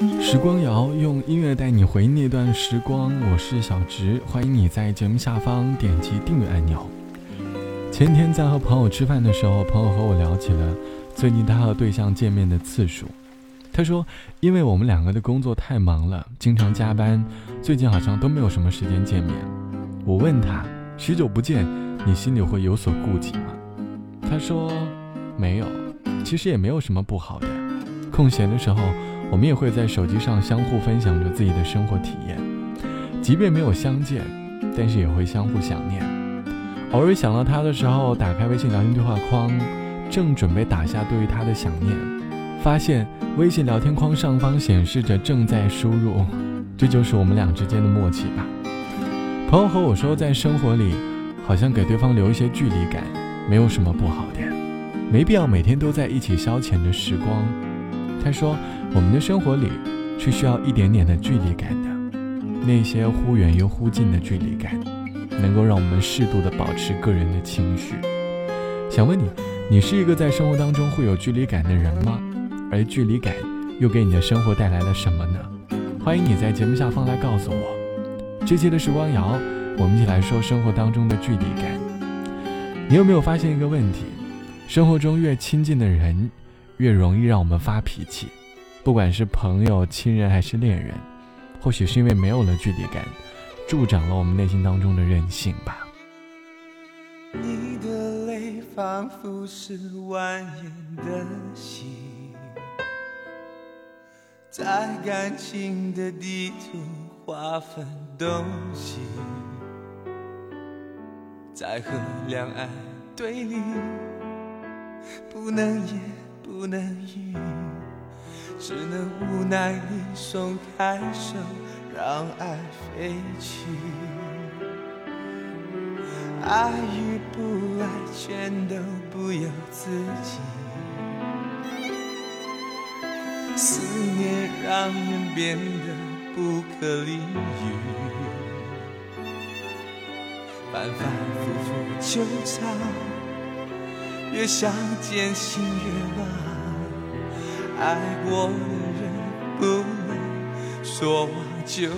时光谣用音乐带你回忆那段时光，我是小直，欢迎你在节目下方点击订阅按钮。前天在和朋友吃饭的时候，朋友和我聊起了最近他和对象见面的次数。他说，因为我们两个的工作太忙了，经常加班，最近好像都没有什么时间见面。我问他，许久不见，你心里会有所顾忌吗？他说，没有，其实也没有什么不好的。空闲的时候。我们也会在手机上相互分享着自己的生活体验，即便没有相见，但是也会相互想念。偶尔想到他的时候，打开微信聊天对话框，正准备打下对于他的想念，发现微信聊天框上方显示着正在输入，这就是我们俩之间的默契吧。朋友和我说，在生活里，好像给对方留一些距离感，没有什么不好的，没必要每天都在一起消遣着时光。他说：“我们的生活里是需要一点点的距离感的，那些忽远又忽近的距离感，能够让我们适度的保持个人的情绪。想问你，你是一个在生活当中会有距离感的人吗？而距离感又给你的生活带来了什么呢？欢迎你在节目下方来告诉我。这期的时光谣，我们一起来说生活当中的距离感。你有没有发现一个问题？生活中越亲近的人。”越容易让我们发脾气，不管是朋友、亲人还是恋人，或许是因为没有了距离感，助长了我们内心当中的任性吧。你的泪仿佛是蜿蜒的溪，在感情的地图划分东西，在河两岸对立，不能言。不能语，只能无奈地松开手，让爱飞去。爱与不爱，全都不由自己。思念让人变得不可理喻，反反复复纠缠。越想渐心越乱，爱过的人不能说忘就忘。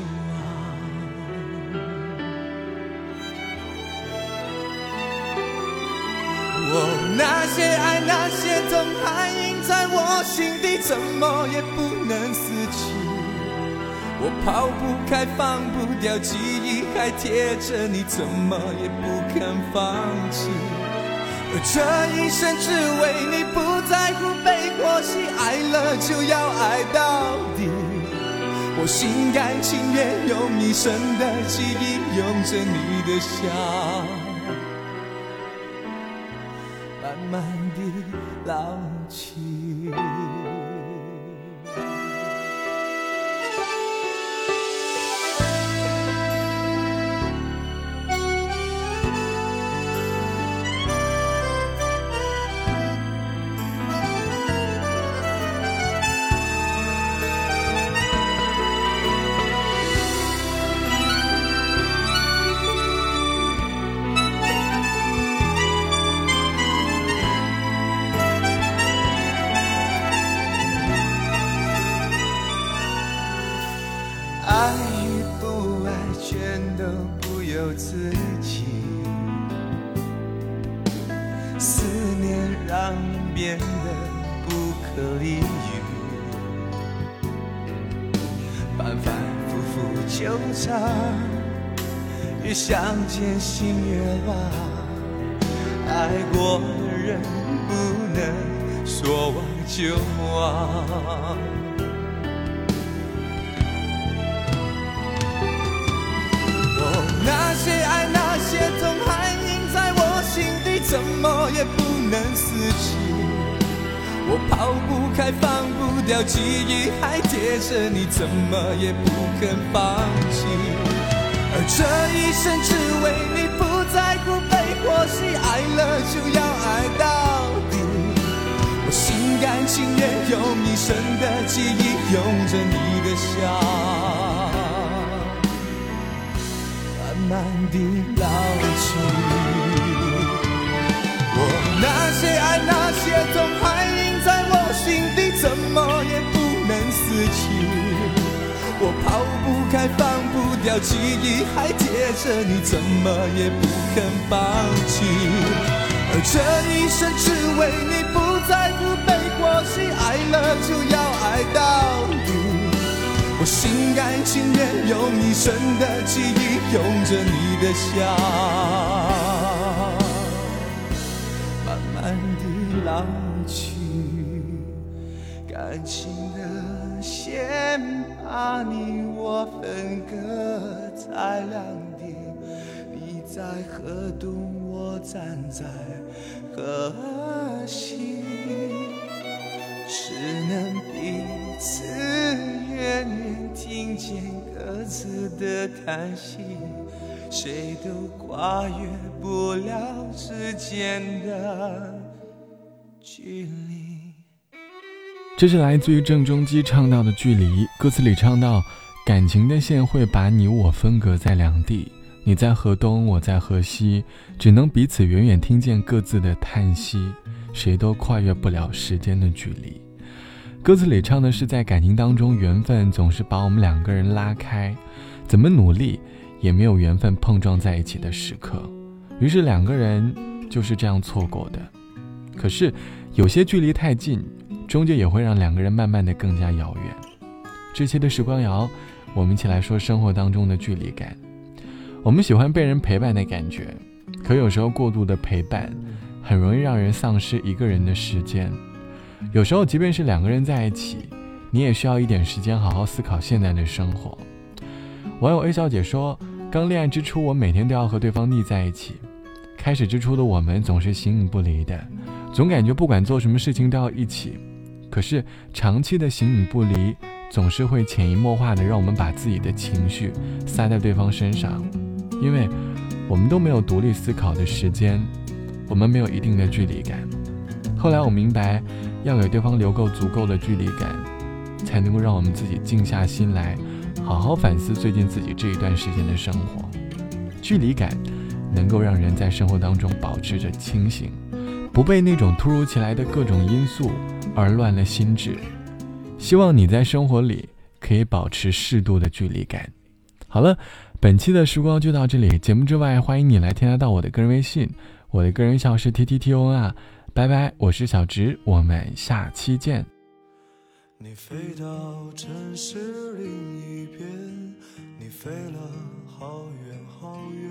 我那些爱那些痛还印在我心底，怎么也不能死去。我抛不开放不掉记忆，还贴着你，怎么也不肯放弃。这一生只为你，不在乎悲或喜，爱了就要爱到底。我心甘情愿用一生的记忆，拥着你的笑，慢慢地老反反复复纠缠，越想见心越乱。爱过的人不能说忘就忘。哦，那些爱那些痛还印在我心底，怎么也不能死去。我抛不开，放不掉记忆，还贴着你，怎么也不肯放弃。而这一生只为你，不在乎悲或喜，爱了就要爱到底。我心甘情愿用一生的记忆，拥着你的笑，慢慢地老去。我那些爱，开，放不掉，记忆还贴着你，怎么也不肯放弃。而这一生只为你，不在乎悲或喜，爱了就要爱到底。我心甘情愿用一生的记忆，拥着你的笑，慢慢地老去。感情的线把你我分隔在两地，你在河东，我站在河西，只能彼此远远听见各自的叹息，谁都跨越不了之间的距离。这是来自于郑中基唱到的距离，歌词里唱到，感情的线会把你我分隔在两地，你在河东，我在河西，只能彼此远远听见各自的叹息，谁都跨越不了时间的距离。歌词里唱的是在感情当中，缘分总是把我们两个人拉开，怎么努力也没有缘分碰撞在一起的时刻，于是两个人就是这样错过的。可是有些距离太近。终究也会让两个人慢慢的更加遥远。这期的时光谣，我们一起来说生活当中的距离感。我们喜欢被人陪伴的感觉，可有时候过度的陪伴，很容易让人丧失一个人的时间。有时候，即便是两个人在一起，你也需要一点时间好好思考现在的生活。网友 A 小姐说：“刚恋爱之初，我每天都要和对方腻在一起。开始之初的我们总是形影不离的，总感觉不管做什么事情都要一起。”可是长期的形影不离，总是会潜移默化的让我们把自己的情绪撒在对方身上，因为我们都没有独立思考的时间，我们没有一定的距离感。后来我明白，要给对方留够足够的距离感，才能够让我们自己静下心来，好好反思最近自己这一段时间的生活。距离感能够让人在生活当中保持着清醒，不被那种突如其来的各种因素。而乱了心智，希望你在生活里可以保持适度的距离感。好了，本期的时光就到这里。节目之外，欢迎你来添加到我的个人微信，我的个人号是 T T T O N 啊。拜拜，我是小直，我们下期见。你飞到城市另一边，你飞了好远好远，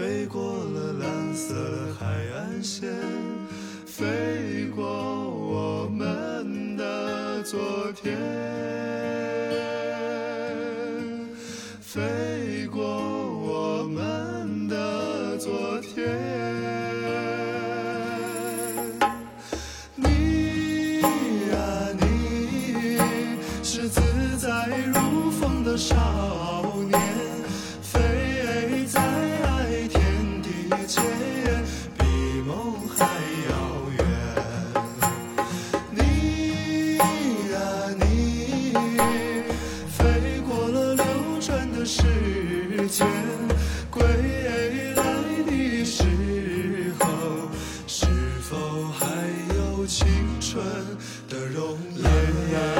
飞过了蓝色海岸线飞过我们的昨天。的容颜。